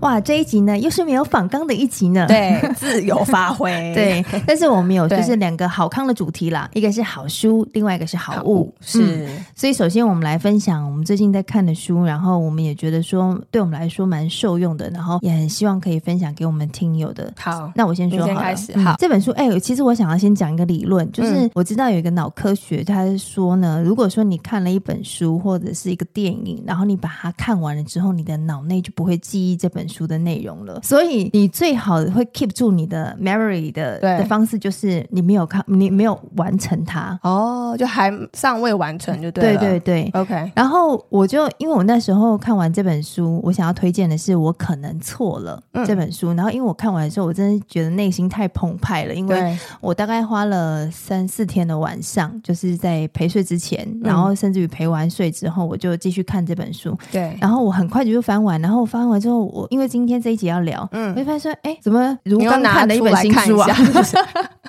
哇，这一集呢又是没有仿纲的一集呢，对，自由发挥，对。但是我们有就是两个好康的主题啦，一个是好书，另外一个是好物，好是、嗯。所以首先我们来分享我们最近在看的书，然后我们也觉得说对我们来说蛮受用的，然后也很希望可以分享给我们听友的。好，那我先说好，先开始。好，这本书，哎，其实我想要先讲一个理论，就是我知道有一个脑科学，他是说呢，如果说你看了一本书或者是一个电影，然后你把它看完了之后，你的脑内就不会记忆这本书的内容了。所以你最好会 keep 住你的 memory 的的方式，就是你没有看，你没有完成它哦，就还尚未完成，就对了。对对对，OK。然后我就因为我那时候看完这本书，我想要推荐的是《我可能错了》这本书。然后因为我看完的时候，我真的觉得内心太澎湃了，因为我大概花了三四天的晚上，就是在陪睡之前，然后甚至于陪完睡之后，我就继续看这本书。对。然后我很快就就翻完，然后我翻完之后，我因为今天这一集要。聊，嗯，我就发现说，哎、欸，怎么如刚看了一本新书啊？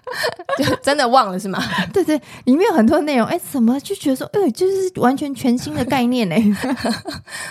就真的忘了是吗？对对，里面有很多内容，哎、欸，怎么就觉得说，哎、欸，就是完全全新的概念呢？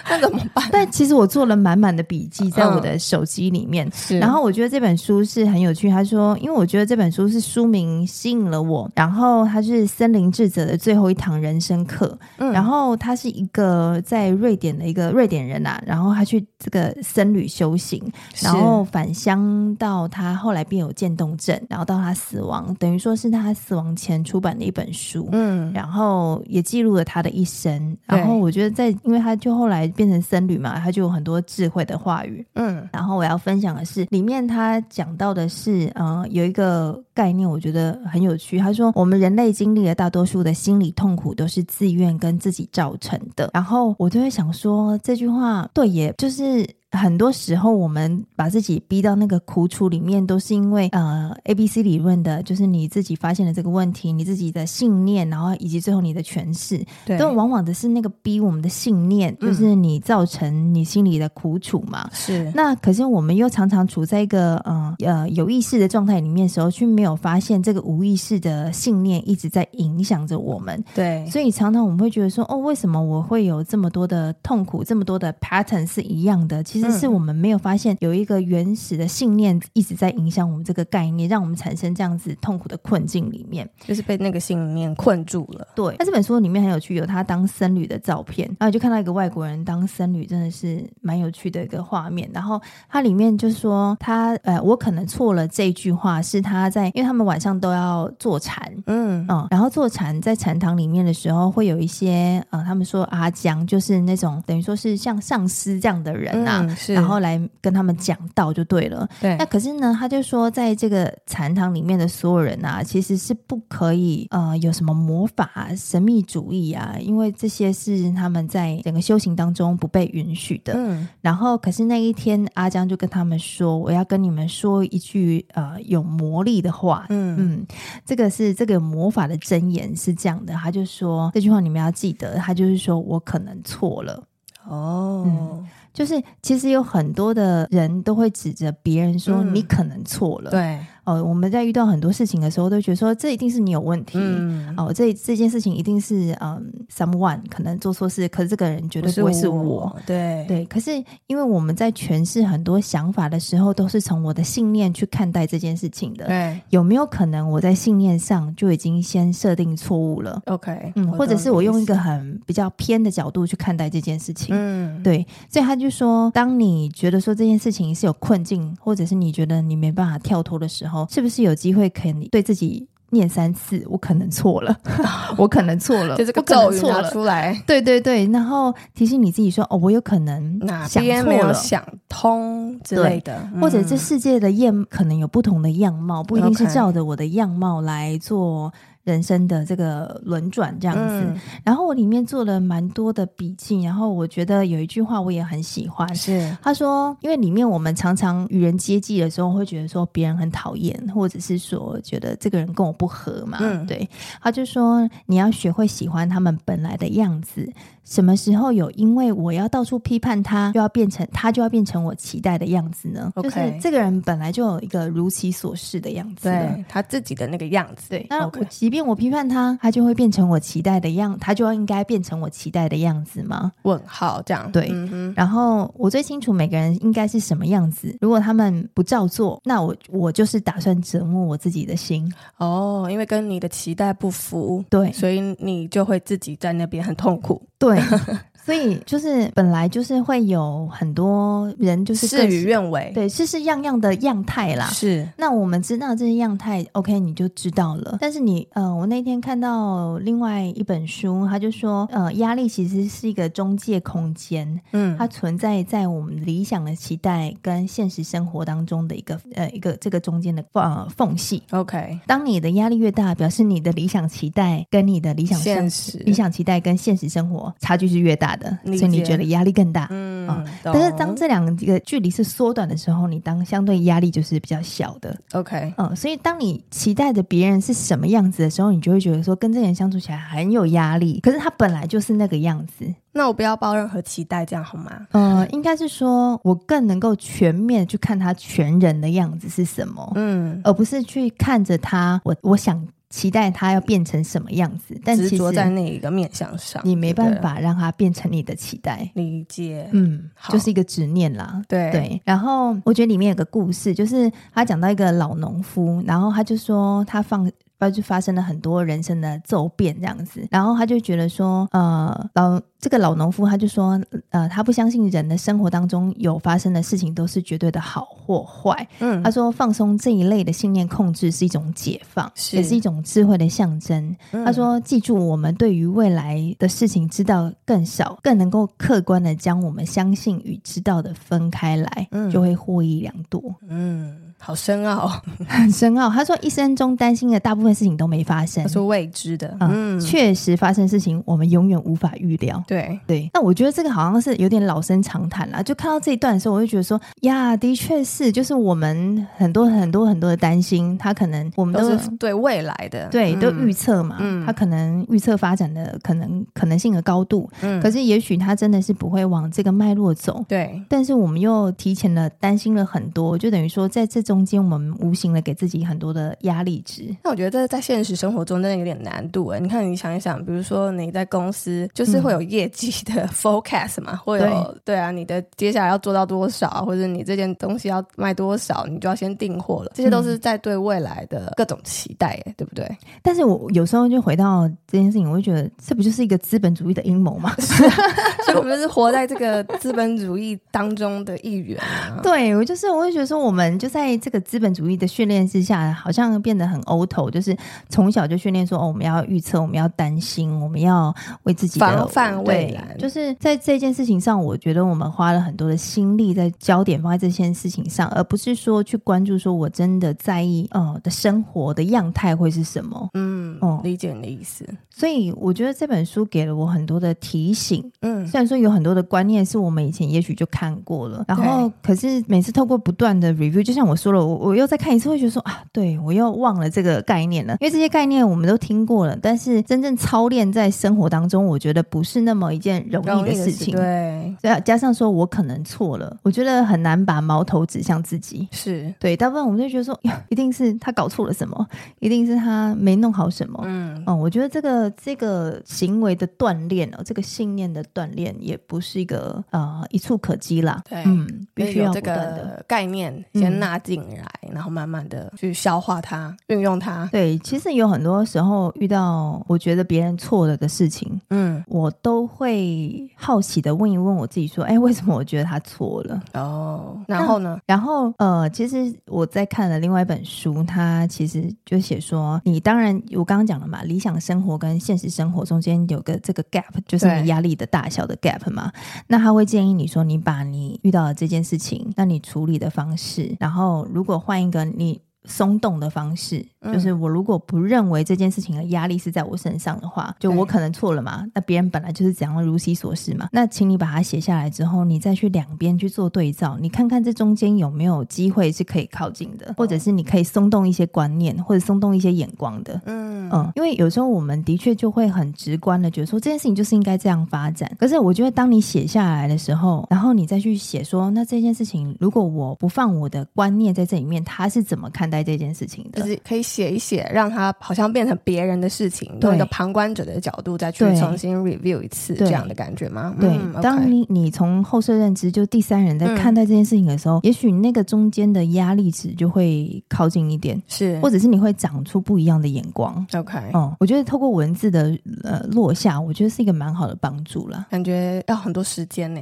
那怎么办？但其实我做了满满的笔记在我的手机里面，是。然后我觉得这本书是很有趣。他说，因为我觉得这本书是书名吸引了我，然后它是森林智者的最后一堂人生课。嗯，然后他是一个在瑞典的一个瑞典人啊，然后他去这个僧侣修行。然后返乡到他后来便有渐冻症，然后到他死亡，等于说是他死亡前出版的一本书，嗯，然后也记录了他的一生。然后我觉得在，因为他就后来变成僧侣嘛，他就有很多智慧的话语，嗯。然后我要分享的是，里面他讲到的是，呃，有一个概念，我觉得很有趣。他说，我们人类经历了大多数的心理痛苦，都是自愿跟自己造成的。然后我就会想说，这句话对，也就是。很多时候，我们把自己逼到那个苦楚里面，都是因为呃，A B C 理论的，就是你自己发现了这个问题，你自己的信念，然后以及最后你的诠释，对，都往往的是那个逼我们的信念，就是你造成你心里的苦楚嘛。是、嗯。那可是我们又常常处在一个呃呃有意识的状态里面的时候，却没有发现这个无意识的信念一直在影响着我们。对。所以常常我们会觉得说，哦，为什么我会有这么多的痛苦，这么多的 pattern 是一样的？其实是我们没有发现有一个原始的信念一直在影响我们这个概念，让我们产生这样子痛苦的困境里面，就是被那个信念困住了。对，那这本书里面很有趣，有他当僧侣的照片，然后就看到一个外国人当僧侣，真的是蛮有趣的一个画面。然后它里面就说他呃，我可能错了这句话是他在，因为他们晚上都要坐禅，嗯。嗯，然后坐禅在禅堂里面的时候，会有一些呃，他们说阿江，就是那种等于说是像上师这样的人呐、啊嗯，是。然后来跟他们讲道就对了。对，那可是呢，他就说，在这个禅堂里面的所有人啊，其实是不可以呃有什么魔法、神秘主义啊，因为这些是他们在整个修行当中不被允许的。嗯，然后可是那一天，阿江就跟他们说：“我要跟你们说一句呃有魔力的话。嗯”嗯这个是这个魔法的真言是这样的，他就说这句话你们要记得，他就是说我可能错了。哦。嗯就是其实有很多的人都会指着别人说你可能错了，嗯、对。哦，我们在遇到很多事情的时候，都觉得说这一定是你有问题。嗯、哦，这这件事情一定是嗯，someone 可能做错事，可是这个人绝对不会是我。是我对对，可是因为我们在诠释很多想法的时候，都是从我的信念去看待这件事情的。对，有没有可能我在信念上就已经先设定错误了？OK，嗯，或者是我用一个很比较偏的角度去看待这件事情。嗯，对，所以他就说，当你觉得说这件事情是有困境，或者是你觉得你没办法跳脱的时候。是不是有机会可以对自己念三次？我可能错了，我可能错了，就是个咒语拿出来，对对对，然后提醒你自己说：“哦，我有可能想错了，没有想通之类的，或者这世界的样可能有不同的样貌，不一定是照着我的样貌来做。”人生的这个轮转这样子，嗯，然后我里面做了蛮多的笔记，然后我觉得有一句话我也很喜欢，是。他说，因为里面我们常常与人接济的时候，会觉得说别人很讨厌，或者是说觉得这个人跟我不合嘛，嗯，对，他就说你要学会喜欢他们本来的样子。什么时候有因为我要到处批判他，就要变成他就要变成我期待的样子呢是这个人本来就有一个如其所示的样子，对他自己的那个样子。对，那我即便我批判他，他就会变成我期待的样，他就要应该变成我期待的样子吗？问号这样。对，嗯、然后我最清楚每个人应该是什么样子。如果他们不照做，那我我就是打算折磨我自己的心。哦，因为跟你的期待不符，对，所以你就会自己在那边很痛苦。对。所以就是本来就是会有很多人就是事与愿违，对，事事样样的样态啦。是，那我们知道这些样态，OK，你就知道了。但是你，呃，我那天看到另外一本书，他就说，呃，压力其实是一个中介空间，嗯，它存在在我们理想的期待跟现实生活当中的一个，呃，一个这个中间的呃缝隙。OK，当你的压力越大，表示你的理想期待跟你的理想现实理想期待跟现实生活差距是越大的。所以你觉得压力更大，嗯，哦、但是当这两个距离是缩短的时候，你当相对压力就是比较小的，OK，嗯，所以当你期待着别人是什么样子的时候，你就会觉得说跟这个人相处起来很有压力。可是他本来就是那个样子，那我不要抱任何期待，这样好吗？呃，应该是说我更能够全面去看他全人的样子是什么，嗯，而不是去看着他，我我想。期待他要变成什么样子，但执着在那一个面向上，你没办法让他变成你的期待。理解，嗯，就是一个执念啦。对对。然后我觉得里面有个故事，就是他讲到一个老农夫，然后他就说他放。就发生了很多人生的骤变这样子，然后他就觉得说，呃，老这个老农夫他就说，呃，他不相信人的生活当中有发生的事情都是绝对的好或坏。嗯，他说放松这一类的信念控制是一种解放，是也是一种智慧的象征。嗯，他说，记住，我们对于未来的事情知道更少，更能够客观的将我们相信与知道的分开来，嗯，就会获益良多。嗯。好深奥，很深奥。他说，一生中担心的大部分事情都没发生，他说未知的，嗯，确实发生事情，我们永远无法预料。对。对，那我觉得这个好像是有点老生常谈了。就看到这一段的时候，我就觉得说，呀，的确是，就是我们很多很多很多的担心，他可能我们都，都是对未来的，对，都预测嘛，嗯，他可能预测发展的可能可能性的高度，嗯，可是也许他真的是不会往这个脉络走，对，但是我们又提前了担心了很多，就等于说在这。中间我们无形的给自己很多的压力值，那我觉得这在现实生活中真的有点难度哎。你看，你想一想，比如说你在公司，就是会有业绩的 forecast 嘛，会、嗯、有对，对啊，你的接下来要做到多少，或者你这件东西要卖多少，你就要先订货了。这些都是在对未来的各种期待，对不对？但是我有时候就回到这件事情，我会觉得这不就是一个资本主义的阴谋吗？所以我们是活在这个资本主义当中的一员啊。对，我就是我会觉得说，我们就在。这个资本主义的训练之下，好像变得很 auto，就是从小就训练说，哦，我们要预测，我们要担心，我们要为自己的防范未来。就是在这件事情上，我觉得我们花了很多的心力，在焦点放在这件事情上，而不是说去关注说我真的在意，呃，的生活的样态会是什么？嗯，哦，理解你的意思。所以我觉得这本书给了我很多的提醒。嗯，虽然说有很多的观念是我们以前也许就看过了，然后可是每次透过不断的 review，就像我说了。我我又再看一次，会觉得说啊，对，我又忘了这个概念了。因为这些概念我们都听过了，但是真正操练在生活当中，我觉得不是那么一件容易的事情。对，再加上说我可能错了，我觉得很难把矛头指向自己。是对，大部分我们就觉得说，一定是他搞错了什么，一定是他没弄好什么。嗯，哦，我觉得这个这个行为的锻炼哦，这个信念的锻炼，也不是一个呃一触可及啦。对，嗯，必须要这个概念先纳进来。来，然后慢慢的去消化它，运用它。对，其实有很多时候遇到我觉得别人错了的事情，嗯，我都会好奇的问一问我自己，说，哎，为什么我觉得他错了？哦，然后呢？然后呃，其实我在看了另外一本书，它其实就写说，你当然我刚刚讲了嘛，理想生活跟现实生活中间有个这个 gap，就是你压力的大小的 gap 嘛。那他会建议你说，你把你遇到的这件事情，那你处理的方式，然后如果换一个你松动的方式，嗯、就是我如果不认为这件事情的压力是在我身上的话，就我可能错了嘛。那别人本来就是怎样如其所示嘛。那请你把它写下来之后，你再去两边去做对照，你看看这中间有没有机会是可以靠近的，或者是你可以松动一些观念，或者松动一些眼光的。嗯嗯，因为有时候我们的确就会很直观的觉得说这件事情就是应该这样发展。可是我觉得当你写下来的时候，然后你再去写说，那这件事情如果我不放我的观念在这里面，他是怎么看待？这件事情的，就是可以写一写，让它好像变成别人的事情，对用一个旁观者的角度再去重新 review 一次，这样的感觉吗？对，嗯、当你你从后设认知，就第三人在看待这件事情的时候，嗯、也许那个中间的压力值就会靠近一点，是，或者是你会长出不一样的眼光。OK，嗯，我觉得透过文字的呃落下，我觉得是一个蛮好的帮助了。感觉要很多时间呢，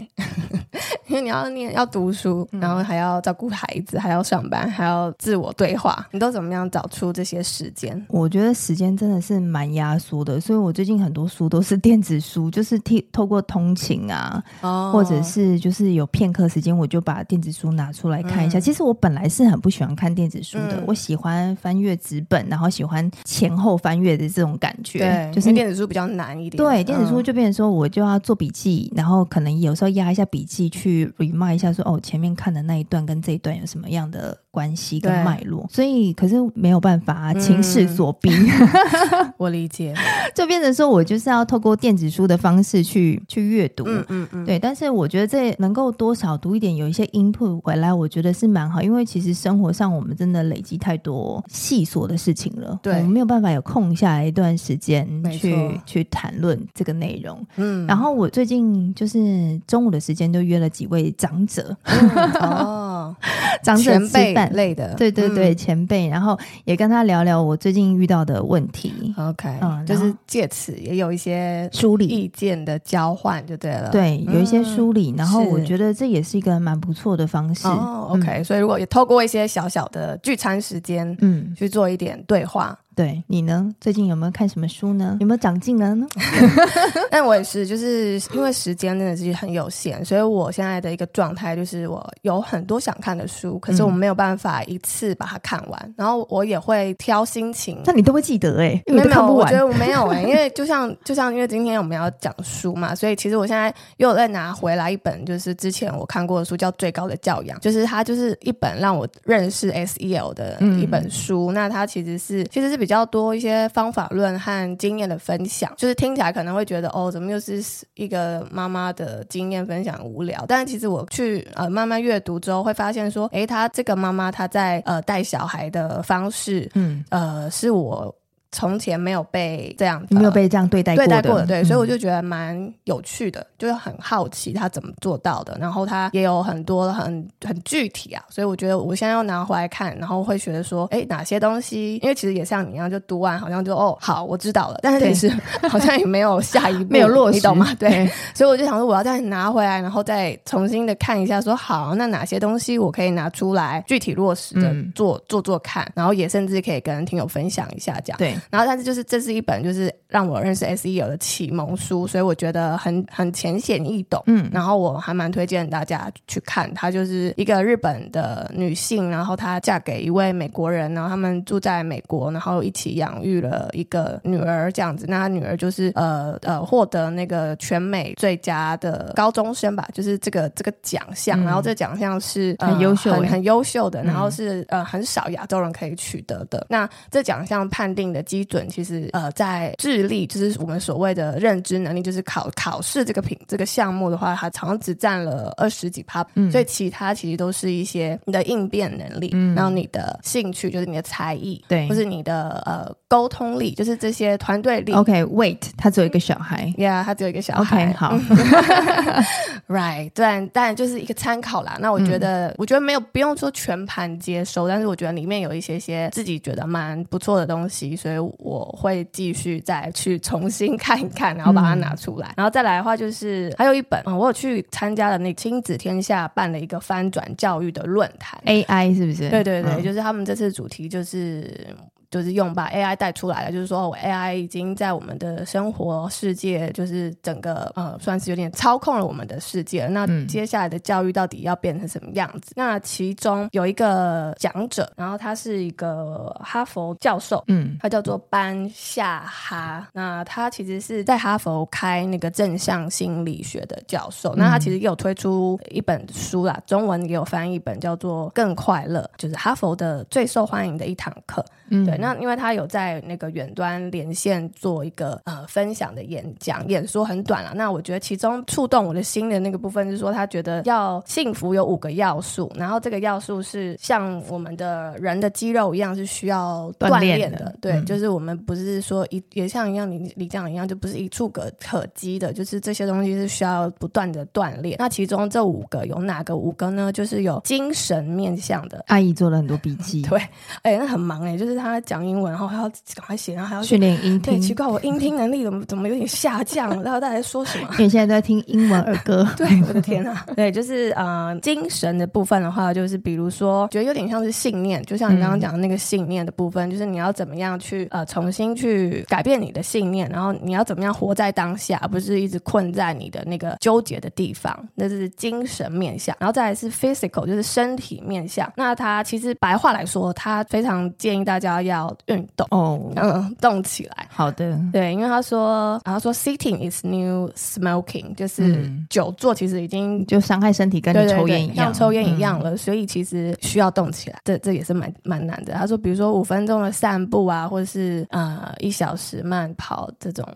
因为你要念、要读书，然后还要照顾孩子，还要上班，还要自我对你都怎么样找出这些时间？我觉得时间真的是蛮压缩的，所以我最近很多书都是电子书，就是替透过通勤啊，或者是就是有片刻时间，我就把电子书拿出来看一下。其实我本来是很不喜欢看电子书的，我喜欢翻阅纸本，然后喜欢前后翻阅的这种感觉。对，就是电子书比较难一点。对，电子书就变成说我就要做笔记，然后可能有时候压一下笔记去 remind 一下说，说哦前面看的那一段跟这一段有什么样的关系跟脉络。所以，可是没有办法啊，情势所逼，嗯、我理解，就变成说我就是要透过电子书的方式去去阅读，嗯嗯嗯，对。但是我觉得这能够多少读一点，有一些 input 回来，我觉得是蛮好，因为其实生活上我们真的累积太多细琐的事情了，对，我们没有办法有空下来一段时间去去谈论这个内容。嗯，然后我最近就是中午的时间就约了几位长者，嗯、哦，长者吃饭类的，对对对，嗯、前辈，然后也跟他聊聊我最近遇到的问题。OK，嗯，就是借此也有一些梳理意见的交换，就对了。对，有一些梳理，嗯、然后我觉得这也是一个蛮不错的方式。哦、OK，嗯、所以如果也透过一些小小的聚餐时间，嗯，去做一点对话。对，你呢？最近有没有看什么书呢？有没有长进了呢？但我也是，就是因为时间真的是很有限，所以我现在的一个状态就是，我有很多想看的书，可是我没有办法一次把它看完。嗯、然后我也会挑心情，那你都会记得哎、欸？没有，我觉得我没有哎、欸，因为就像就像因为今天我们要讲书嘛，所以其实我现在又有再拿回来一本，就是之前我看过的书，叫《最高的教养》，就是它就是一本让我认识 SEL 的一本书。嗯、那它其实是其实是比。比较多一些方法论和经验的分享，就是听起来可能会觉得哦，怎么又是一个妈妈的经验分享无聊？但是其实我去呃慢慢阅读之后，会发现说，诶，她这个妈妈她在呃带小孩的方式，嗯呃是我。从前没有被这样，没有被这样对待过，对待过的，对，所以我就觉得蛮有趣的，就是很好奇他怎么做到的。然后他也有很多很很具体啊，所以我觉得我现在要拿回来看，然后会觉得说，哎，哪些东西？因为其实也像你一样，就读完好像就哦，好，我知道了。但是其实 好像也没有下一步，没有落实，你懂吗？对，所以我就想说，我要再拿回来，然后再重新的看一下，说好，那哪些东西我可以拿出来具体落实的做做做看，然后也甚至可以跟听友分享一下，这样。对。然后，但是就是这是一本就是让我认识 SEO 的启蒙书，所以我觉得很很浅显易懂。嗯，然后我还蛮推荐大家去看。她就是一个日本的女性，然后她嫁给一位美国人，然后他们住在美国，然后一起养育了一个女儿这样子。那她女儿就是呃呃获得那个全美最佳的高中生吧，就是这个这个奖项。嗯、然后这奖项是、呃、很优秀很很优秀的，然后是呃很少亚洲人可以取得的。嗯、那这奖项判定的基准。其实呃，在智力，就是我们所谓的认知能力，就是考考试这个品这个项目的话，它常常只占了二十几趴，嗯，所以其他其实都是一些你的应变能力，嗯，然后你的兴趣，就是你的才艺，对，或是你的呃沟通力，就是这些团队力。OK，Wait，他只有一个小孩，Yeah，他只有一个小孩。OK，好，Right，但但就是一个参考啦。那我觉得，我觉得没有不用说全盘接收，但是我觉得里面有一些些自己觉得蛮不错的东西，所以我。我会继续再去重新看一看，然后把它拿出来，嗯、然后再来的话就是还有一本，我有去参加了那亲子天下办了一个翻转教育的论坛，AI 是不是？对对对，嗯、就是他们这次主题就是。就是用把 AI 带出来了，就是说我 AI 已经在我们的生活世界，就是整个呃算是有点操控了我们的世界。那接下来的教育到底要变成什么样子？嗯、那其中有一个讲者，然后他是一个哈佛教授，嗯，他叫做班夏哈。那他其实是在哈佛开那个正向心理学的教授。嗯、那他其实也有推出一本书啦，中文也有翻译本叫做《更快乐》，就是哈佛的最受欢迎的一堂课。嗯，对。那因为他有在那个远端连线做一个呃分享的演讲，演说很短了。那我觉得其中触动我的心的那个部分是说，他觉得要幸福有五个要素，然后这个要素是像我们的人的肌肉一样是需要锻炼的。的对，嗯、就是我们不是说一也像一样你你这样一样，就不是一触可可及的，就是这些东西是需要不断的锻炼。那其中这五个有哪个五个呢？就是有精神面向的。阿姨做了很多笔记，对，哎、欸，那很忙哎、欸，就是他讲英文，然后还要赶快写，然后还要训练音听。奇怪，我音听能力怎么怎么有点下降？然 后大家在说什么？因为现在都在听英文儿歌。对，我的天啊！对，就是呃，精神的部分的话，就是比如说，觉得有点像是信念，就像你刚刚讲的那个信念的部分，嗯、就是你要怎么样去呃重新去改变你的信念，然后你要怎么样活在当下，而不是一直困在你的那个纠结的地方。那是精神面向，然后再来是 physical，就是身体面向。那他其实白话来说，他非常建议大家要运动哦，嗯，动起来。好的，对，因为他说，他说 sitting is new smoking，就是久坐其实已经就伤害身体，跟你抽烟一样，像抽烟一样了。嗯、所以其实需要动起来，这这也是蛮蛮难的。他说，比如说五分钟的散步啊，或者是呃一小时慢跑这种。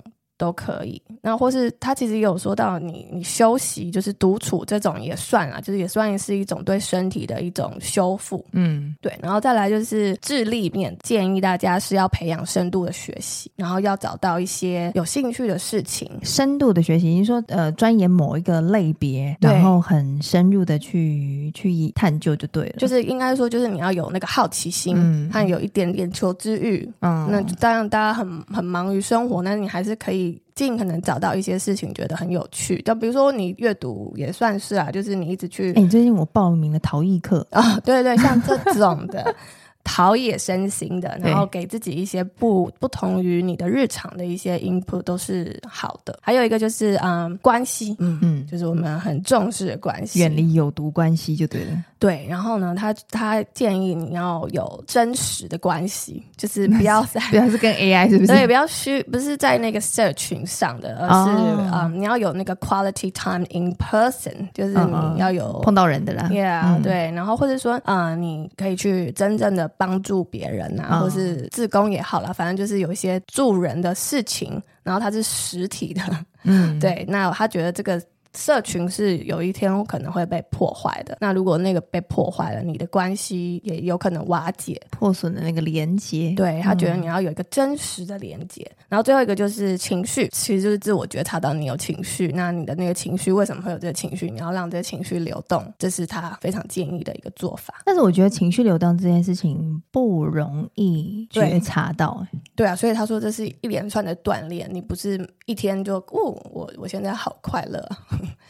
都可以，那或是他其实也有说到你，你你休息就是独处这种也算啊，就是也算是一种对身体的一种修复，嗯，对。然后再来就是智力面，建议大家是要培养深度的学习，然后要找到一些有兴趣的事情。深度的学习，你说呃钻研某一个类别，然后很深入的去去探究就对了。就是应该说，就是你要有那个好奇心，嗯，和有一点点求知欲，嗯，那当然大家很很忙于生活，那你还是可以。尽可能找到一些事情觉得很有趣，就比如说你阅读也算是啊，就是你一直去。哎、欸，最近我报名了陶艺课啊，对对，像这种的。陶冶身心的，然后给自己一些不不同于你的日常的一些 input 都是好的。还有一个就是嗯关系，嗯嗯，就是我们很重视的关系，远离有毒关系就对了。对，然后呢，他他建议你要有真实的关系，就是不要在 不要是跟 AI 是不是？对，不要虚，不是在那个社群上的，而是、哦、嗯你要有那个 quality time in person，就是你要有、哦、碰到人的啦。Yeah，、嗯、对，然后或者说嗯你可以去真正的。帮助别人啊，或是自工也好了，反正就是有一些助人的事情，然后它是实体的，嗯，对，那他觉得这个。社群是有一天可能会被破坏的。那如果那个被破坏了，你的关系也有可能瓦解、破损的那个连接。对，他觉得你要有一个真实的连接。嗯、然后最后一个就是情绪，其实就是自我觉察到你有情绪。那你的那个情绪为什么会有这个情绪？你要让这个情绪流动，这是他非常建议的一个做法。但是我觉得情绪流动这件事情不容易觉察到。对，对啊，所以他说这是一连串的锻炼，你不是一天就哦，我我现在好快乐。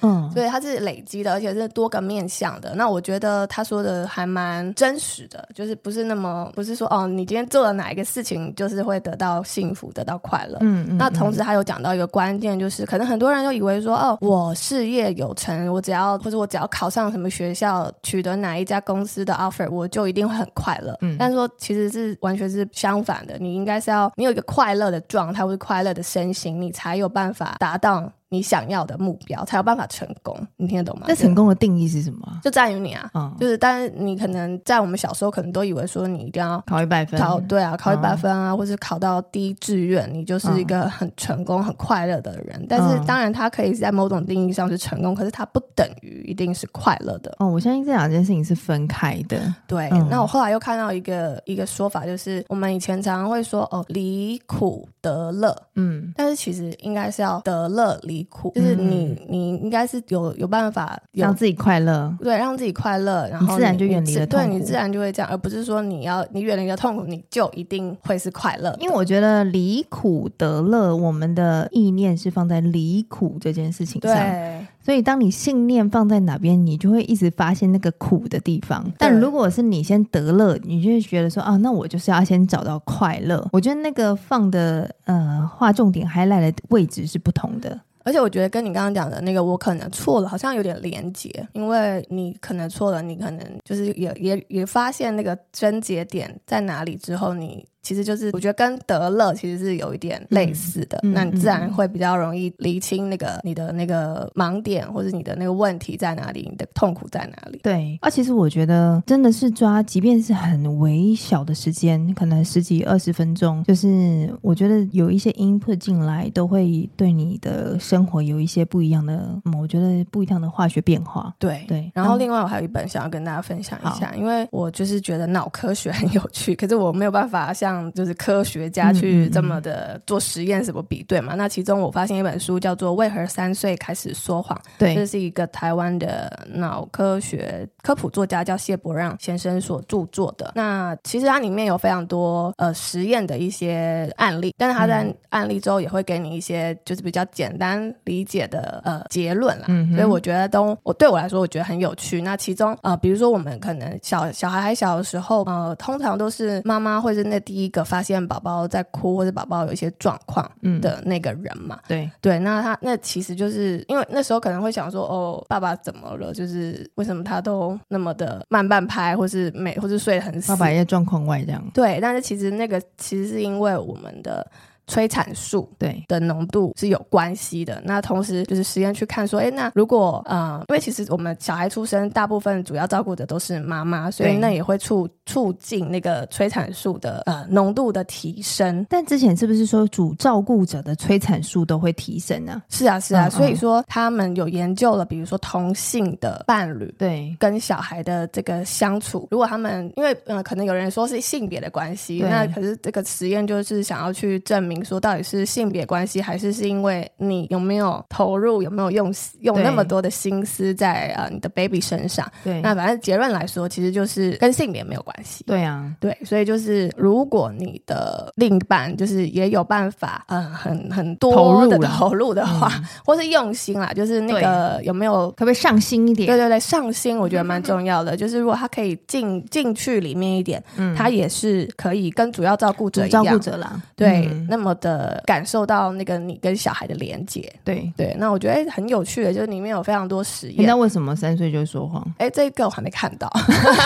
嗯，所以它是累积的，而且是多个面向的。那我觉得他说的还蛮真实的，就是不是那么不是说哦，你今天做了哪一个事情，就是会得到幸福，得到快乐。嗯，嗯，那同时他有讲到一个关键，就是可能很多人都以为说哦，我事业有成，我只要或者我只要考上什么学校，取得哪一家公司的 offer，我就一定会很快乐。嗯，但是说其实是完全是相反的，你应该是要你有一个快乐的状态，或是快乐的身心，你才有办法达到。你想要的目标才有办法成功，你听得懂吗？那成功的定义是什么？就在于你啊，嗯、就是，但是你可能在我们小时候可能都以为说你一定要考一百分，考对啊，考一百分啊，嗯、或是考到第一志愿，你就是一个很成功、很快乐的人。嗯、但是当然，他可以在某种定义上是成功，可是他不等于一定是快乐的。哦，我相信这两件事情是分开的。对，嗯、那我后来又看到一个一个说法，就是我们以前常常会说哦，离苦得乐，嗯，但是其实应该是要得乐离苦，就是你。你你应该是有有办法有让自己快乐，对，让自己快乐，然后自然就远离了痛苦，对，你自然就会这样，而不是说你要你远离了痛苦，你就一定会是快乐。因为我觉得离苦得乐，我们的意念是放在离苦这件事情上。对所以当你信念放在哪边，你就会一直发现那个苦的地方。但如果是你先得乐，你就会觉得说啊，那我就是要先找到快乐。我觉得那个放的呃划重点 highlight 的位置是不同的。而且我觉得跟你刚刚讲的那个，我可能错了，好像有点连结，因为你可能错了，你可能就是也也也发现那个症结点在哪里之后，你。其实就是我觉得跟得乐其实是有一点类似的，嗯、那你自然会比较容易厘清那个你的那个盲点，或者你的那个问题在哪里，你的痛苦在哪里。对，啊，其实我觉得真的是抓，即便是很微小的时间，可能十几二十分钟，就是我觉得有一些 input 进来，都会对你的生活有一些不一样的，我觉得不一样的化学变化。对对。然后另外我还有一本想要跟大家分享一下，因为我就是觉得脑科学很有趣，可是我没有办法像。让就是科学家去这么的做实验，什么比对嘛？嗯嗯嗯，那其中我发现一本书叫做《为何三岁开始说谎》，对，这是一个台湾的脑科学科普作家叫谢伯让先生所著作的。那其实它里面有非常多呃实验的一些案例，但是他在案例之后也会给你一些就是比较简单理解的呃结论啦。嗯，所以我觉得都我对我来说我觉得很有趣。那其中呃，比如说我们可能小小孩还小的时候，呃，通常都是妈妈会是那第一。一个发现宝宝在哭或者宝宝有一些状况的那个人嘛，嗯、对对，那他那其实就是因为那时候可能会想说，哦，爸爸怎么了？就是为什么他都那么的慢半拍，或是没，或是睡得很死？爸爸也状况外这样。对，但是其实那个其实是因为我们的。催产素对的浓度是有关系的。那同时就是实验去看说，哎，那如果呃，因为其实我们小孩出生，大部分主要照顾的都是妈妈，所以那也会促促进那个催产素的呃浓度的提升。但之前是不是说主照顾者的催产素都会提升呢？是啊，是啊。嗯嗯，所以说他们有研究了，比如说同性的伴侣对跟小孩的这个相处，如果他们因为呃可能有人说是性别的关系，那可是这个实验就是想要去证明。说到底是性别关系，还是是因为你有没有投入，有没有用用那么多的心思在呃你的 baby 身上？对，那反正结论来说，其实就是跟性别没有关系。对啊，对，所以就是如果你的另一半就是也有办法，嗯、呃，很很多的投入的话，嗯、或是用心啦，就是那个有没有可不可以上心一点？对对对，上心我觉得蛮重要的。就是如果他可以进进去里面一点，嗯，他也是可以跟主要照顾者一样，照顾者啦，对，嗯、那么。的感受到那个你跟小孩的连接，对对，那我觉得很有趣的，就是里面有非常多实验。那为什么三岁就说谎？哎，这个我还没看到，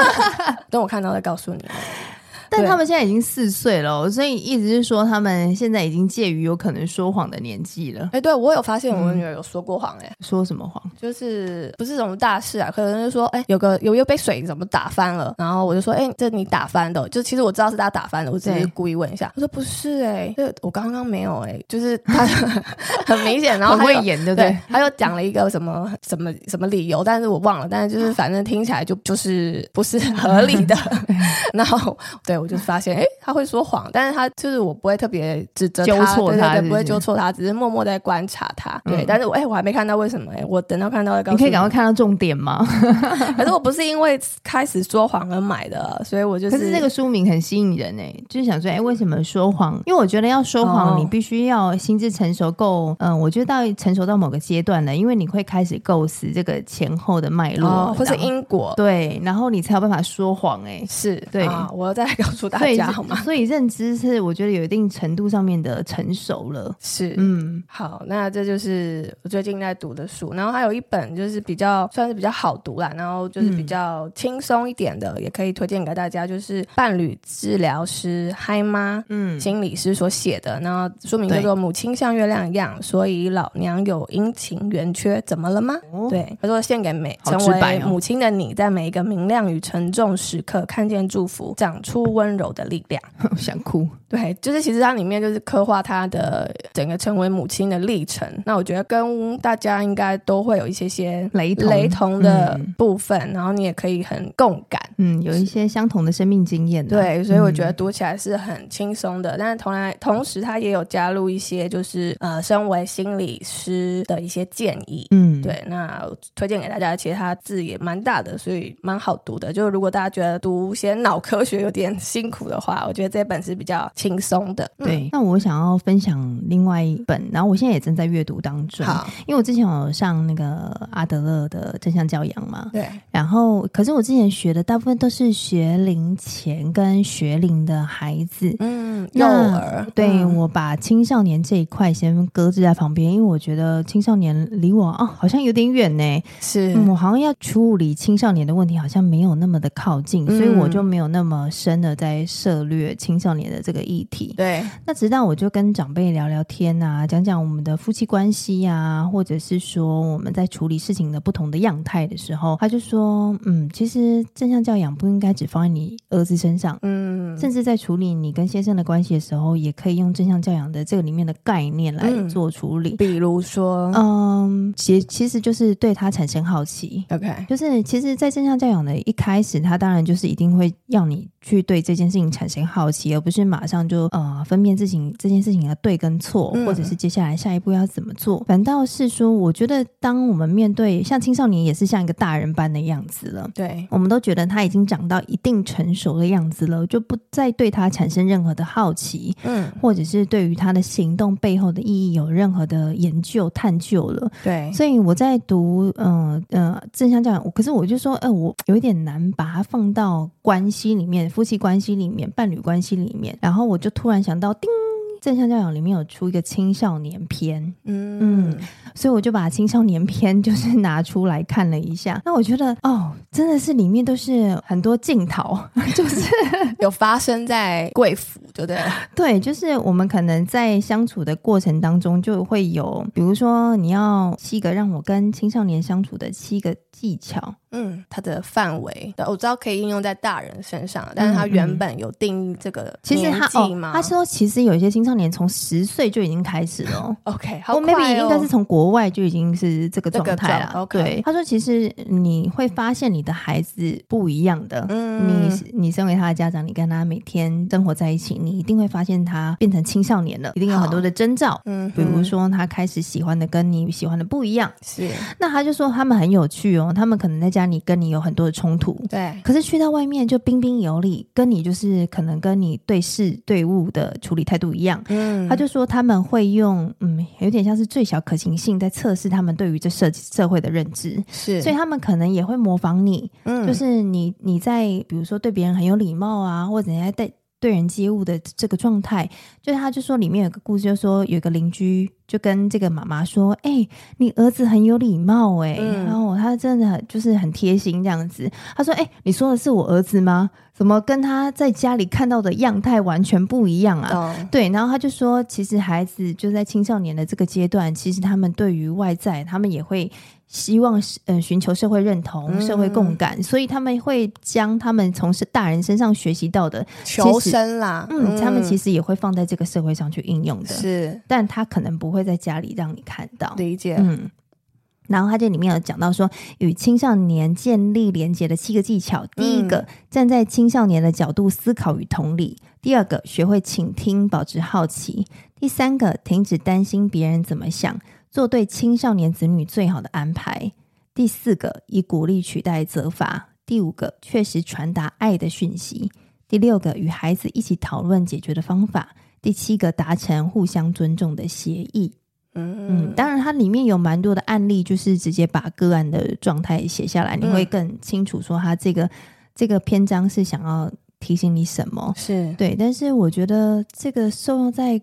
等我看到再告诉你。但他们现在已经四岁了，所以意思是说，他们现在已经介于有可能说谎的年纪了。哎、欸，对，我有发现，我女儿有说过谎、欸，哎、嗯，说什么谎？就是不是什么大事啊，可能就说，哎、欸，有个有一杯水怎么打翻了，然后我就说，哎、欸，这你打翻的，就其实我知道是他打翻的，我只是故意问一下。我说不是、欸，哎，这我刚刚没有、欸，哎，就是他 很明显，然后他会演，对不对？他又讲了一个什么什么什么理由，但是我忘了，但是就是反正听起来就就是不是合理的。然后对我就发现，哎、欸。他会说谎，但是他就是我不会特别指责他，纠错他，对对对，不会纠错他，只是默默在观察他。对，嗯、但是我哎、欸，我还没看到为什么哎、欸，我等到看到你，你可以赶快看到重点吗？可是我不是因为开始说谎而买的，所以我就是。可是这个书名很吸引人哎、欸，就是想说哎、欸，为什么说谎？因为我觉得要说谎，你必须要心智成熟够，嗯，我觉得到成熟到某个阶段了，因为你会开始构思这个前后的脉络、哦、或是因果，对，然后你才有办法说谎哎、欸，是对，我要再来告诉大家好吗？所以认知是我觉得有一定程度上面的成熟了，是嗯，好，那这就是我最近在读的书，然后还有一本就是比较算是比较好读啦，然后就是比较轻松一点的，嗯、也可以推荐给大家，就是伴侣治疗师嗨妈嗯心理师所写的，然后书名叫做《母亲像月亮一样，所以老娘有阴晴圆缺，怎么了吗？》哦、对，他说献给每成为母亲的你，在每一个明亮与沉重时刻，看见祝福，长出温柔的力量。想哭，对，就是其实它里面就是刻画她的整个成为母亲的历程。那我觉得跟大家应该都会有一些些雷同雷同的部分，嗯、然后你也可以很共感，嗯，有一些相同的生命经验、啊。对，所以我觉得读起来是很轻松的。嗯、但是同来同时，它也有加入一些就是呃，身为心理师的一些建议。嗯，对，那推荐给大家，其实它字也蛮大的，所以蛮好读的。就是如果大家觉得读一些脑科学有点辛苦的话，我觉得这本是比较轻松的。对，那我想要分享另外一本，然后我现在也正在阅读当中。好，因为我之前有上那个阿德勒的正向教养嘛。对。然后，可是我之前学的大部分都是学龄前跟学龄的孩子。嗯，幼儿。对、嗯、我把青少年这一块先搁置在旁边，因为我觉得青少年离我哦好像有点远呢。是、嗯，我好像要处理青少年的问题，好像没有那么的靠近，嗯、所以我就没有那么深的在涉略青少年的这个议题。对。那直到我就跟长辈聊聊天啊，讲讲我们的夫妻关系啊，或者是说我们在处理事情的不同的样态的时候，他就说，嗯，其实正向教养不应该只放在你儿子身上，嗯，甚至在处理你跟先生的关系的时候，也可以用正向教养的这个里面的概念来做处理。嗯、比如说，嗯，其其实就是对他产生好奇，OK，就是其实，在正向教养的一开始，他当然就是一定会要你去对这件事情产生好奇，而不是马上就呃分辨自己这件事情的对跟错，嗯、或者是接下来下一步要怎么做。反倒是说，我觉得当我们面对像青少年，也是像一个大人般的样子了。对，我们都觉得他已经长到一定成熟的样子了，就不再对他产生任何的好奇，嗯，或者是对于他的行动背后的意义有任何的研究探究了。对，所以我在读，嗯、呃、呃，正向教养，可是我就说，呃，我有一点难把它放到关系里面，夫妻关系里面，伴侣关系里面，然后我就突然想到，叮。正向教养里面有出一个青少年篇，嗯嗯，所以我就把青少年篇就是拿出来看了一下。那我觉得哦，真的是里面都是很多镜头，就是 有发生在贵府，对不对？对，就是我们可能在相处的过程当中就会有，比如说你要七个让我跟青少年相处的七个技巧。嗯，它的范围，我知道可以应用在大人身上，但是他原本有定义这个？其实他哦，他说其实有一些青少年从十岁就已经开始了。OK，好、哦，我 maybe 应该是从国外就已经是这个状态了。OK，对，他说其实你会发现你的孩子不一样的。嗯，你你身为他的家长，你跟他每天生活在一起，你一定会发现他变成青少年了，一定有很多的征兆。嗯，比如说他开始喜欢的跟你喜欢的不一样。是，那他就说他们很有趣哦，他们可能在家。你跟你有很多的冲突，对，可是去到外面就彬彬有礼，跟你就是可能跟你对事对物的处理态度一样。嗯，他就说他们会用嗯，有点像是最小可行性在测试他们对于这社社会的认知，是，所以他们可能也会模仿你，嗯，就是你你在比如说对别人很有礼貌啊，或者人家对对人接物的这个状态，就是他就说里面有个故事，就说有一个邻居。就跟这个妈妈说：“哎、欸，你儿子很有礼貌哎、欸，嗯、然后他真的就是很贴心这样子。”他说：“哎、欸，你说的是我儿子吗？怎么跟他在家里看到的样态完全不一样啊？”哦、对，然后他就说：“其实孩子就在青少年的这个阶段，其实他们对于外在，他们也会希望嗯寻求社会认同、社会共感，嗯、所以他们会将他们从事大人身上学习到的求生啦，嗯，他们其实也会放在这个社会上去应用的。是，但他可能不会在家里让你看到，理解。嗯，然后他这里面有讲到说，与青少年建立连接的七个技巧。第一个，嗯、站在青少年的角度思考与同理；第二个，学会倾听，保持好奇；第三个，停止担心别人怎么想，做对青少年子女最好的安排；第四个，以鼓励取代责罚；第五个，确实传达爱的讯息；第六个，与孩子一起讨论解决的方法。第七个，达成互相尊重的协议。嗯嗯，当然，它里面有蛮多的案例，就是直接把个案的状态写下来，你会更清楚说他这个这个篇章是想要提醒你什么。是对，但是我觉得这个受用在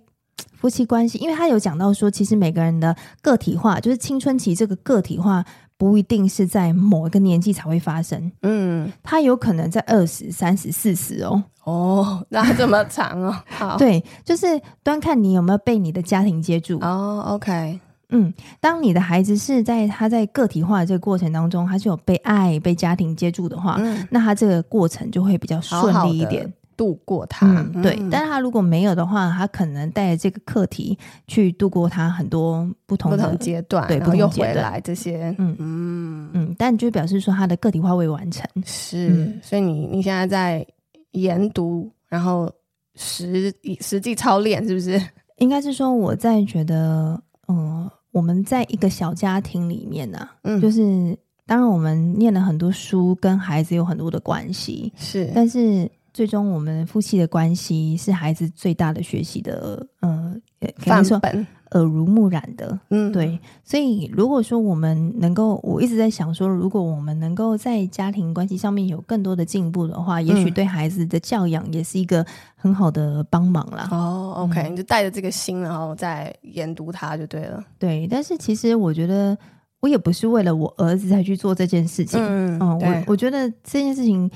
夫妻关系，因为他有讲到说，其实每个人的个体化，就是青春期这个个体化。不一定是在某一个年纪才会发生，嗯，他有可能在二十三十四十哦，哦，那这么长哦，好，对，就是端看你有没有被你的家庭接住。哦，OK，嗯，当你的孩子是在他在个体化的这个过程当中，他是有被爱、被家庭接住的话，嗯，那他这个过程就会比较顺利一点。度过它，嗯、对，但是他如果没有的话，他可能带着这个课题去度过他很多不同的阶段，对，然后又回来这些，嗯。嗯。嗯，但就表示说他的个体化未完成，是，嗯、所以你你现在在研读，然后实实际操练，是不是？应该是说我在觉得，嗯，我们在一个小家庭里面呢、啊，嗯，就是当然我们念了很多书，跟孩子有很多的关系，是，但是。最终我们夫妻的关系是孩子最大的学习的，呃，范本。耳濡目染的，嗯，对，所以如果说我们能够，我一直在想说，如果我们能够在家庭关系上面有更多的进步的话，嗯、也许对孩子的教养也是一个很好的帮忙啦。哦，OK，、嗯、你就带着这个心，然后再研读它就对了。对，但是其实我觉得，我也不是为了我儿子才去做这件事情。嗯，嗯我我觉得这件事情。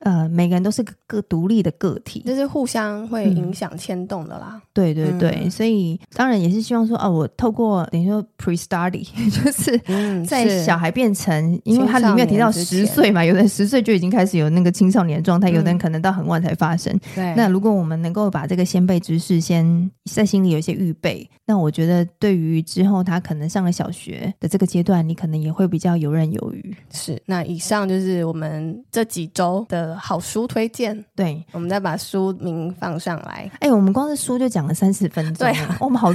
呃，每个人都是个个独立的个体，就是互相会影响牵动的啦。嗯、对对对，嗯、所以当然也是希望说，哦、啊，我透过等于说 pre study，就是在小孩变成，嗯、因为他里面有提到十岁嘛，有的人十岁就已经开始有那个青少年状态，嗯、有的人可能到很晚才发生。对，那如果我们能够把这个先辈知识先在心里有一些预备，那我觉得对于之后他可能上了小学的这个阶段，你可能也会比较游刃有余。是，那以上就是我们这几周的。好书推荐，对，我们再把书名放上来。哎、欸，我们光是书就讲了三十分钟，对、啊，我们好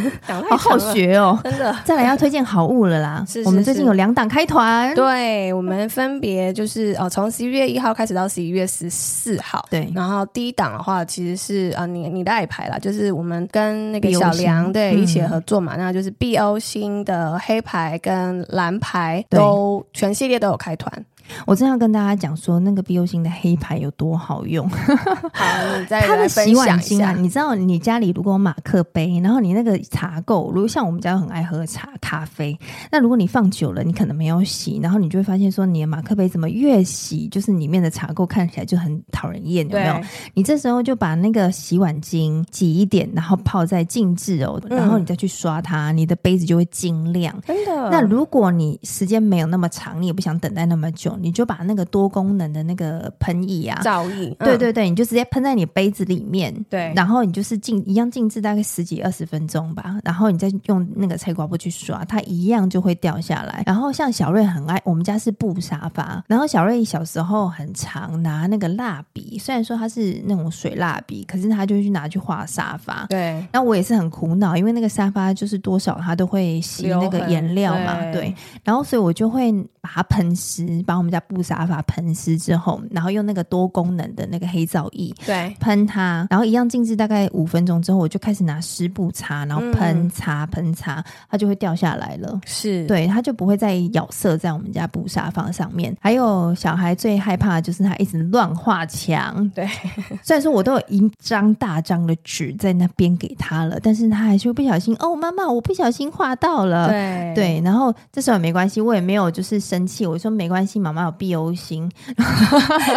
好好学哦，真的。再来要推荐好物了啦，是，是，是，我们最近有两档开团，对，我们分别就是 哦，从十一月一号开始到十一月十四号，对。然后第一档的话，其实是啊、呃，你你的爱牌啦，就是我们跟那个小梁对一起合作嘛，嗯、那就是 BO 星的黑牌跟蓝牌都全系列都有开团。我正要跟大家讲说，那个 BO 星的黑牌有多好用。好，你再它的洗碗巾啊，你知道，你家里如果有马克杯，然后你那个茶垢，如果像我们家很爱喝茶咖啡，那如果你放久了，你可能没有洗，然后你就会发现说，你的马克杯怎么越洗，就是里面的茶垢看起来就很讨人厌，有没有？你这时候就把那个洗碗巾挤一点，然后泡在静置哦，然后你再去刷它，你的杯子就会晶亮。真的？那如果你时间没有那么长，你也不想等待那么久。你就把那个多功能的那个喷液啊，皂液，对对对，你就直接喷在你杯子里面，对，然后你就是静一样静置大概十几二十分钟吧，然后你再用那个菜瓜布去刷，它一样就会掉下来。然后像小瑞很爱，我们家是布沙发，然后小瑞小时候很常拿那个蜡笔，虽然说它是那种水蜡笔，可是他就去拿去画沙发。对，那我也是很苦恼，因为那个沙发就是多少它都会吸那个颜料嘛，对，对，然后所以我就会把它喷湿，把我们家布沙发喷湿之后，然后用那个多功能的那个黑皂液，对，喷它，然后一样静置大概五分钟之后，我就开始拿湿布擦，然后喷擦喷擦，它就会掉下来了。是，对，它就不会再咬色在我们家布沙发上面。还有小孩最害怕的就是他一直乱画墙。对，虽然说我都有一张大张的纸在那边给他了，但是他还是会不小心。哦，妈妈，我不小心画到了。对对，然后这时候也没关系，我也没有就是生气，我说没关系，妈妈有 BO 星，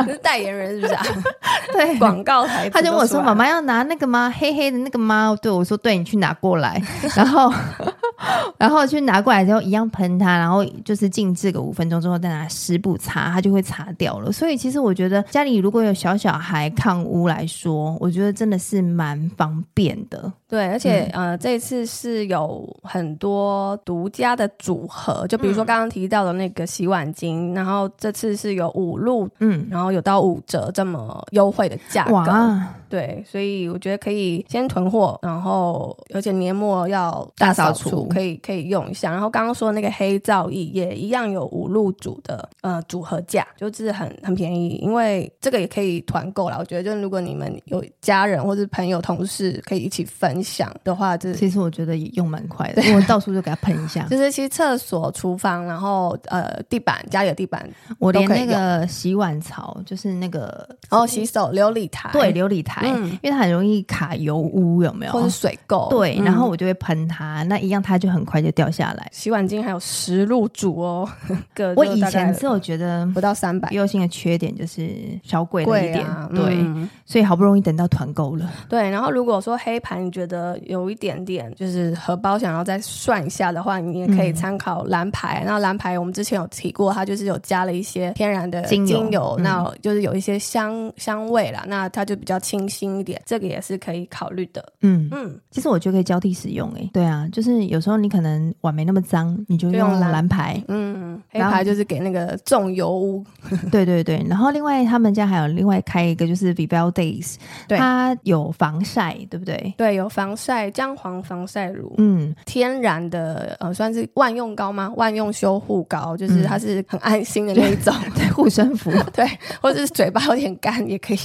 是代言人是不是啊？对，广告台。他就问我说：“妈妈要拿那个吗？黑黑的那个吗？”对我说：“对，你去拿过来。”然后，然后去拿过来之后，一样喷它，然后就是静置个五分钟之后，再拿湿布擦，它就会擦掉了。所以，其实我觉得家里如果有小小孩抗污来说，我觉得真的是蛮方便的。对，而且、嗯、呃，这次是有很多独家的组合，就比如说刚刚提到的那个洗碗巾，嗯、然后这次是有五路，嗯，然后有到五折这么优惠的价格。哇对，所以我觉得可以先囤货，然后而且年末要大扫除，可以可以用一下。然后刚刚说那个黑皂液也一样有五路组的呃组合价，就是很很便宜，因为这个也可以团购啦。我觉得就是如果你们有家人或者朋友同事可以一起分享的话，这其实我觉得也用蛮快的，因为到处就给它喷一下。就是其实厕所、厨房，然后呃地板家里的地板，我连那个洗碗槽，就是那个哦洗手琉璃台，对琉璃台。嗯，因为它很容易卡油污，有没有？或是水垢？对，然后我就会喷它，那一样它就很快就掉下来。洗碗巾还有十路组哦，我以前是有觉得不到三百。BO 星的缺点就是小贵了一点，对，所以好不容易等到团购了。对，然后如果说黑盘你觉得有一点点就是荷包想要再算一下的话，你也可以参考蓝牌。那蓝牌我们之前有提过，它就是有加了一些天然的精油，那就是有一些香香味啦，那它就比较清。清新一点，这个也是可以考虑的。嗯嗯，其实我觉得可以交替使用诶、欸。对啊，就是有时候你可能碗没那么脏，你就用蓝牌。嗯，黑牌就是给那个重油污。对对对，然后另外他们家还有另外开一个就是 Vival Days，对，它有防晒，对不对？对，有防晒姜黄防晒乳，嗯，天然的呃，算是万用膏吗？万用修护膏，就是它是很安心的那一种，对，护身符，对，或者是嘴巴有点干也可以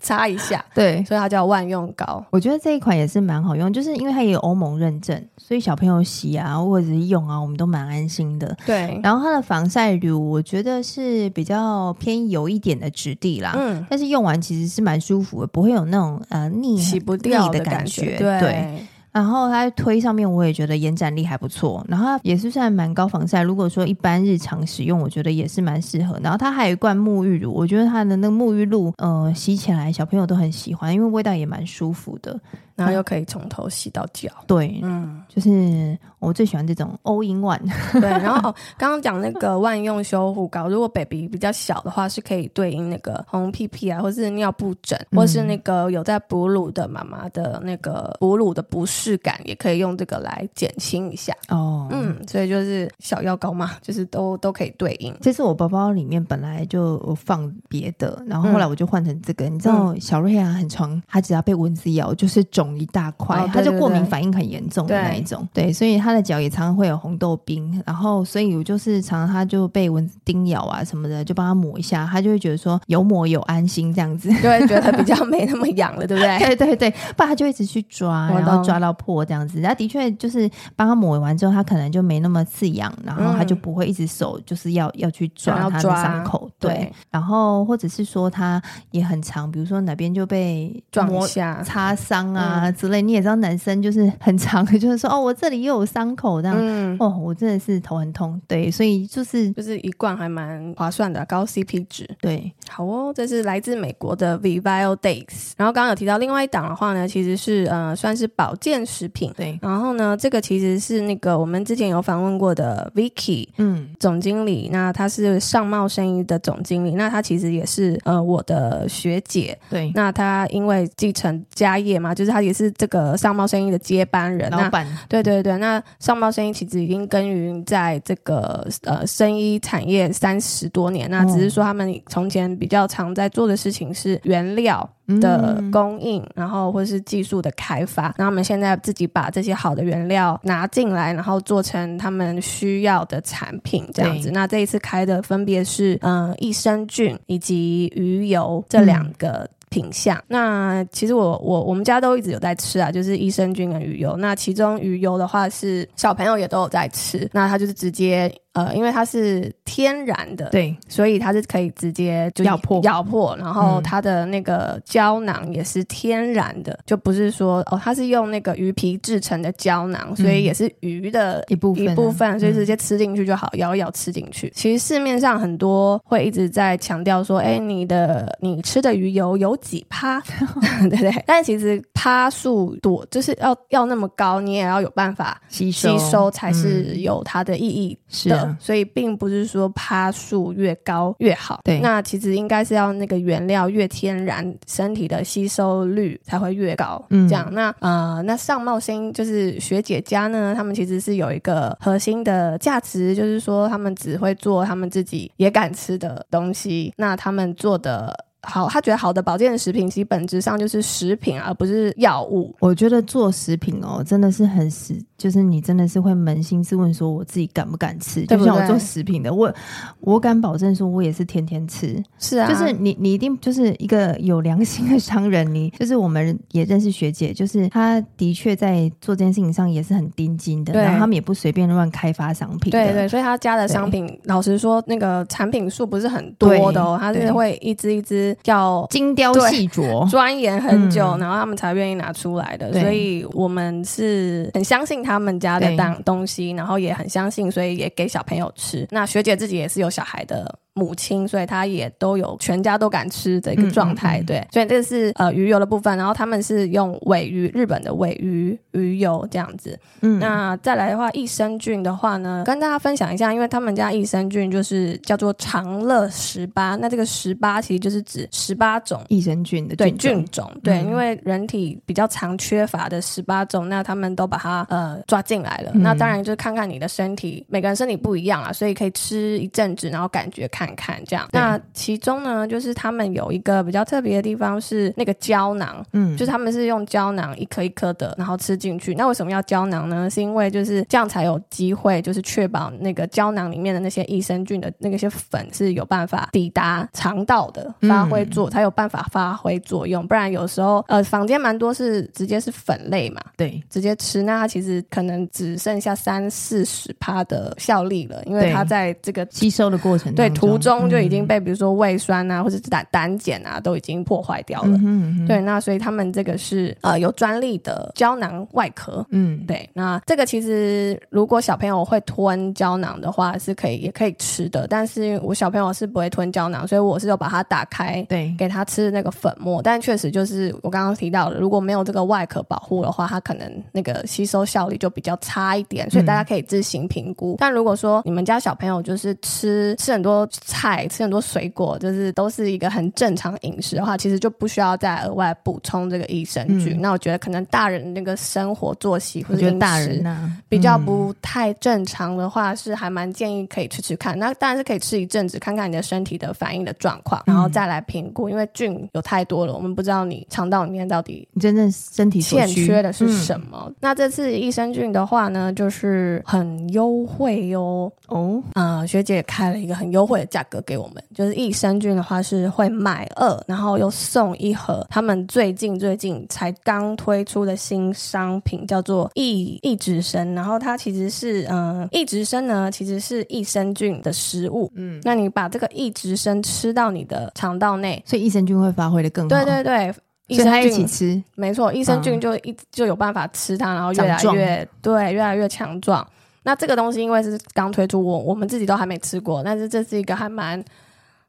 擦一下，对，所以它叫万用膏。我觉得这一款也是蛮好用，就是因为它也有欧盟认证，所以小朋友洗啊或者是用啊，我们都蛮安心的。对，然后它的防晒乳，我觉得是比较偏油一点的质地啦，嗯，但是用完其实是蛮舒服的，不会有那种呃腻洗不掉的感觉，对。对然后它推上面，我也觉得延展力还不错。然后也是算蛮高防晒。如果说一般日常使用，我觉得也是蛮适合。然后它还有一罐沐浴乳，我觉得它的那个沐浴露，呃，洗起来小朋友都很喜欢，因为味道也蛮舒服的。然后又可以从头洗到脚，对，嗯，就是我最喜欢这种 all in one。对，然后哦，刚刚讲那个万用修护膏，如果 baby 比较小的话，是可以对应那个红屁屁啊，或是尿布疹，或是那个有在哺乳的妈妈的那个哺乳的不适感，也可以用这个来减轻一下。哦，嗯，所以就是小药膏嘛，就是都都可以对应。这是我包包里面本来就放别的，然后后来我就换成这个。嗯、你知道小瑞啊，很长，他只要被蚊子咬就是肿。一大块，他就过敏反应很严重的那一种，对，所以他的脚也常常会有红豆冰，然后所以我就是常常他就被蚊子叮咬啊什么的，就帮他抹一下，他就会觉得说有抹有安心这样子，就会觉得比较没那么痒了，对不对？对对对，不然他就一直去抓，然后抓到破这样子，然后的确就是帮他抹完之后，他可能就没那么刺痒，然后他就不会一直手就是要要去抓他的伤口，对，然后或者是说他也很长，比如说哪边就被撞一下。擦伤啊。啊之类，你也知道，男生就是很长的，就是说哦，我这里又有伤口这样，嗯、哦，我真的是头很痛，对，所以就是就是一罐还蛮划算的，高 CP 值，对，好哦，这是来自美国的 Vival Days，然后刚刚有提到另外一档的话呢，其实是呃算是保健食品，对，然后呢，这个其实是那个我们之前有访问过的 Vicky，嗯，总经理，那他是上茂生意的总经理，那他其实也是呃我的学姐，对，那他因为继承家业嘛，就是他。也是这个上茂生意的接班人，老板。对对对，那上茂生意其实已经耕耘在这个呃生意产业三十多年，那只是说他们从前比较常在做的事情是原料的供应，嗯、然后或是技术的开发。那他们现在自己把这些好的原料拿进来，然后做成他们需要的产品，这样子。那这一次开的分别是嗯、呃、益生菌以及鱼油这两个。品相，那其实我我我们家都一直有在吃啊，就是益生菌跟鱼油。那其中鱼油的话是小朋友也都有在吃，那它就是直接。呃，因为它是天然的，对，所以它是可以直接就咬破咬破，然后它的那个胶囊也是天然的，嗯、就不是说哦，它是用那个鱼皮制成的胶囊，所以也是鱼的一部分一部分，所以直接吃进去就好，咬一咬吃进去。其实市面上很多会一直在强调说，哎，你的你吃的鱼油有几趴，对不对？但其实趴数多，就是要要那么高，你也要有办法吸收，吸收才是有它的意义的。是所以并不是说趴数越高越好，对，那其实应该是要那个原料越天然，身体的吸收率才会越高。嗯，这样，那呃，那上茂星就是学姐家呢，他们其实是有一个核心的价值，就是说他们只会做他们自己也敢吃的东西，那他们做的。好，他觉得好的保健食品其实本质上就是食品，而不是药物。我觉得做食品哦，真的是很实，就是你真的是会扪心自问说，我自己敢不敢吃？对对？就像我做食品的，我我敢保证说，我也是天天吃。是啊，就是你你一定就是一个有良心的商人，你就是我们也认识学姐，就是她的确在做这件事情上也是很盯紧的，对然后他们也不随便乱开发商品。对对，所以他家的商品，老实说，那个产品数不是很多的哦，他是会一支一支。要精雕细琢、钻研很久，嗯、然后他们才愿意拿出来的。对所以我们是很相信他们家的当东西，然后也很相信，所以也给小朋友吃。那学姐自己也是有小孩的。母亲，所以他也都有全家都敢吃的一个状态。嗯嗯嗯对，所以这个是呃鱼油的部分，然后他们是用尾鱼，日本的尾鱼鱼油这样子。嗯，那再来的话，益生菌的话呢，跟大家分享一下，因为他们家益生菌就是叫做长乐十八，那这个十八其实就是指十八种益生菌的对菌种菌种，对，嗯因为人体比较常缺乏的十八种，那他们都把它呃抓进来了。嗯那当然就是看看你的身体，每个人身体不一样啊，所以可以吃一阵子，然后感觉看看这样。那其中呢，就是他们有一个比较特别的地方是那个胶囊，嗯，就是他们是用胶囊一颗一颗的，然后吃进去。那为什么要胶囊呢？是因为就是这样才有机会，就是确保那个胶囊里面的那些益生菌的那个些粉是有办法抵达肠道的，发挥作、嗯、才有办法发挥作用。不然有时候呃，房间蛮多是直接是粉类嘛，对，直接吃，那它其实可能只剩下三四十趴的效力了，因为它在这个吸收的过程对途中就已经被比如说胃酸啊，嗯、或者是胆胆碱啊都已经破坏掉了。嗯对，那所以他们这个是呃有专利的胶囊外壳。嗯，对，那这个其实如果小朋友会吞胶囊的话，是可以也可以吃的，但是我小朋友是不会吞胶囊，所以我是有把它打开，对，给他吃那个粉末。但确实就是我刚刚提到的，如果没有这个外壳保护的话，它可能那个吸收效率就比较差一点，所以大家可以自行评估。嗯、但如果说你们家小朋友就是吃吃很多菜，吃很多水果，就是都是一个很正常饮食的话，其实就不需要再额外补充这个益生菌。嗯、那我觉得可能大人那个生活作息或者饮食大人、啊、比较不太正常的话，是还蛮建议可以吃吃看。那当然是可以吃一阵子，看看你的身体的反应的状况，然后再来评估。因为菌有太多了，我们不知道你肠道里面到底真正身体欠缺的是什么。嗯、那这次益生菌的话呢，就是很优惠哟。哦，啊、呃，学姐开了一个很优惠的价格给我们，就是益生菌的话是会买二，然后又送一盒他们最近最近才刚推出的新商品，叫做益益植生。然后它其实是，嗯、呃，益植生呢其实是益生菌的食物。嗯，那你把这个益植生吃到你的肠道内，所以益生菌会发挥的更好。对对对。益生菌一起吃，没错，益生菌就一、嗯、就有办法吃它，然后越来越对，越来越强壮。那这个东西因为是刚推出，我我们自己都还没吃过，但是这是一个还蛮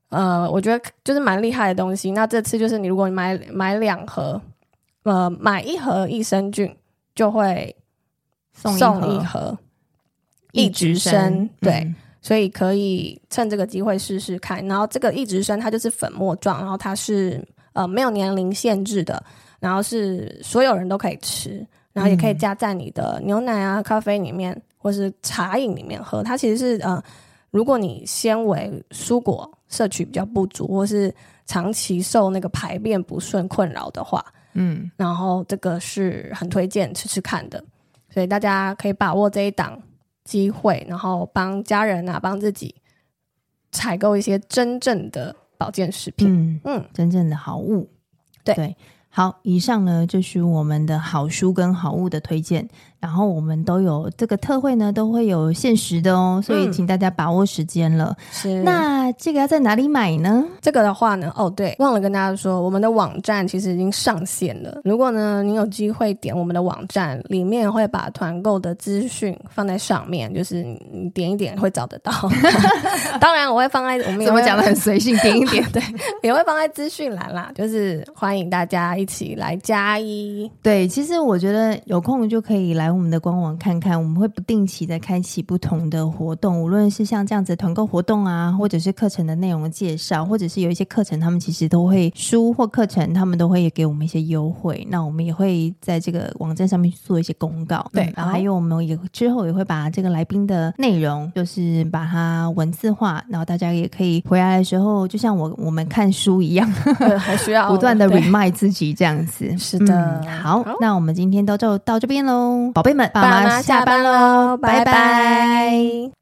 呃，我觉得就是蛮厉害的东西。那这次就是你如果你买买两盒，呃，买一盒益生菌就会送一盒益直生，对，嗯、所以可以趁这个机会试试看。然后这个益直生它就是粉末状，然后它是。呃，没有年龄限制的，然后是所有人都可以吃，然后也可以加在你的牛奶啊、咖啡里面，或是茶饮里面喝。它其实是呃，如果你纤维、蔬果摄取比较不足，或是长期受那个排便不顺困扰的话，嗯，然后这个是很推荐吃吃看的，所以大家可以把握这一档机会，然后帮家人啊、帮自己采购一些真正的。保健食品，嗯嗯，真正的好物，对对。好，以上呢就是我们的好书跟好物的推荐。然后我们都有这个特惠呢，都会有限时的哦，所以请大家把握时间了。是，那这个要在哪里买呢？这个的话呢，哦对，忘了跟大家说，我们的网站其实已经上线了。如果呢，你有机会点我们的网站，里面会把团购的资讯放在上面，就是你点一点会找得到。当然，我会放在我们怎么讲的很随性，点一点 对，也会放在资讯栏啦，就是欢迎大家一起来加一。对，其实我觉得有空就可以来。来我们的官网看看，我们会不定期的开启不同的活动，无论是像这样子团购活动啊，或者是课程的内容的介绍，或者是有一些课程，他们其实都会书或课程，他们都会给我们一些优惠。那我们也会在这个网站上面去做一些公告。对，嗯、然后还有我们也之后也会把这个来宾的内容，就是把它文字化，然后大家也可以回来的时候，就像我我们看书一样，还需要 不断的 remind 自己这样子。是的、嗯好，好，那我们今天都就到这边喽。宝贝们，爸妈下班喽，拜拜。